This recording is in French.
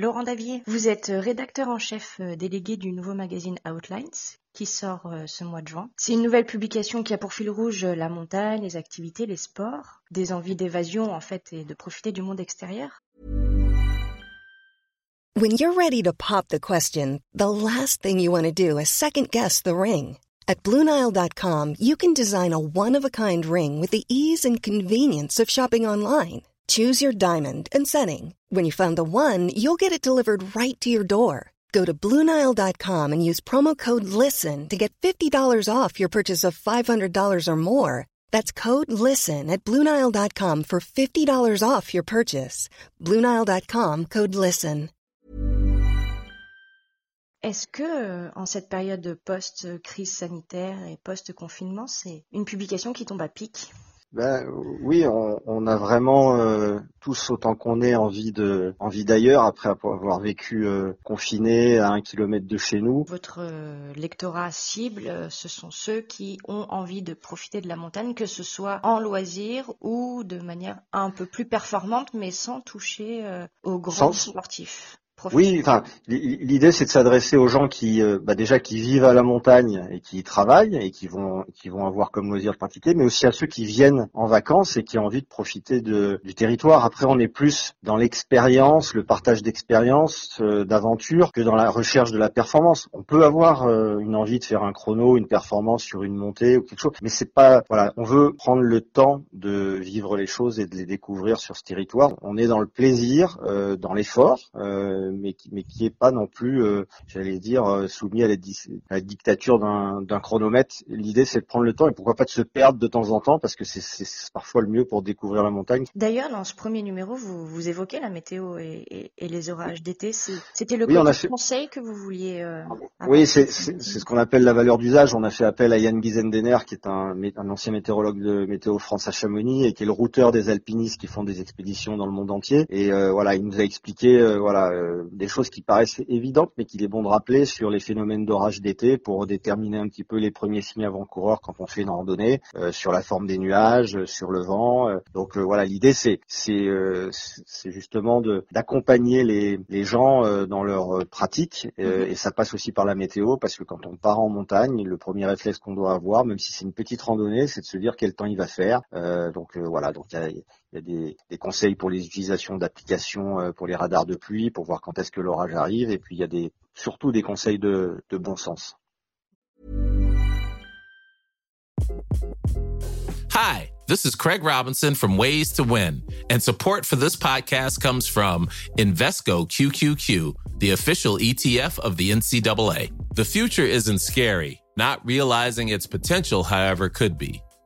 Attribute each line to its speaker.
Speaker 1: Laurent Davier, vous êtes rédacteur en chef délégué du nouveau magazine Outlines qui sort euh, ce mois de juin. C'est une nouvelle publication qui a pour fil rouge la montagne, les activités, les sports, des envies d'évasion en fait et de profiter du monde extérieur.
Speaker 2: When you're ready to pop the question, the last thing you want to do is second guess the ring. At BlueNile.com, you can design a one-of-a-kind ring with the ease and convenience of shopping online. Choose your diamond and setting. When you find the one, you'll get it delivered right to your door. Go to Bluenile.com and use promo code LISTEN to get $50 off your purchase of $500 or more. That's code LISTEN at Bluenile.com for $50 off your purchase. Bluenile.com code LISTEN.
Speaker 1: Est-ce que, euh, en cette période post-crise sanitaire et post-confinement, c'est une publication qui tombe à pic
Speaker 3: Ben oui, on, on a vraiment euh, tous autant qu'on est envie de envie d'ailleurs après avoir vécu euh, confiné à un kilomètre de chez nous.
Speaker 1: Votre euh, lectorat cible, euh, ce sont ceux qui ont envie de profiter de la montagne, que ce soit en loisir ou de manière un peu plus performante, mais sans toucher euh, aux grands sportifs.
Speaker 3: Oui, enfin, l'idée c'est de s'adresser aux gens qui, euh, bah, déjà, qui vivent à la montagne et qui y travaillent et qui vont, qui vont avoir comme loisir de pratiquer, mais aussi à ceux qui viennent en vacances et qui ont envie de profiter de, du territoire. Après, on est plus dans l'expérience, le partage d'expérience, euh, d'aventure, que dans la recherche de la performance. On peut avoir euh, une envie de faire un chrono, une performance sur une montée ou quelque chose, mais c'est pas, voilà, on veut prendre le temps de vivre les choses et de les découvrir sur ce territoire. On est dans le plaisir, dans l'effort mais qui mais qui est pas non plus, euh, j'allais dire, euh, soumis à la, la dictature d'un chronomètre. L'idée, c'est de prendre le temps et pourquoi pas de se perdre de temps en temps parce que c'est parfois le mieux pour découvrir la montagne.
Speaker 1: D'ailleurs, dans ce premier numéro, vous, vous évoquez la météo et, et, et les orages d'été. C'était le oui, fait... conseil que vous vouliez. Euh,
Speaker 3: oui, c'est ce qu'on appelle la valeur d'usage. On a fait appel à Yann Gizendener, qui est un, un ancien météorologue de Météo France à Chamonix et qui est le routeur des alpinistes qui font des expéditions dans le monde entier. Et euh, voilà, il nous a expliqué euh, voilà des choses qui paraissent évidentes, mais qu'il est bon de rappeler sur les phénomènes d'orage d'été pour déterminer un petit peu les premiers signes avant-coureurs quand on fait une randonnée, euh, sur la forme des nuages, euh, sur le vent. Euh. donc voilà, l'idée c'est c'est c'est justement de d'accompagner les les gens dans leur pratique mm-hmm. et ça passe aussi par la météo parce que quand on part en montagne, le premier réflexe qu'on doit avoir, même si c'est une petite randonnée, c'est de se dire quel temps il va faire. donc voilà, donc il y a, des, des, conseils pour les utilisations d'applications pour les radars de pluie, pour voir quand est-ce que l'orage arrive, et puis il y a des, surtout des conseils de, de bon sens.
Speaker 4: Hi, this is Craig Robinson from Ways to Win, and support for this podcast comes from Invesco QQQ, the official ETF of the NCAA. The future isn't scary. Not realizing its potential, however, could be.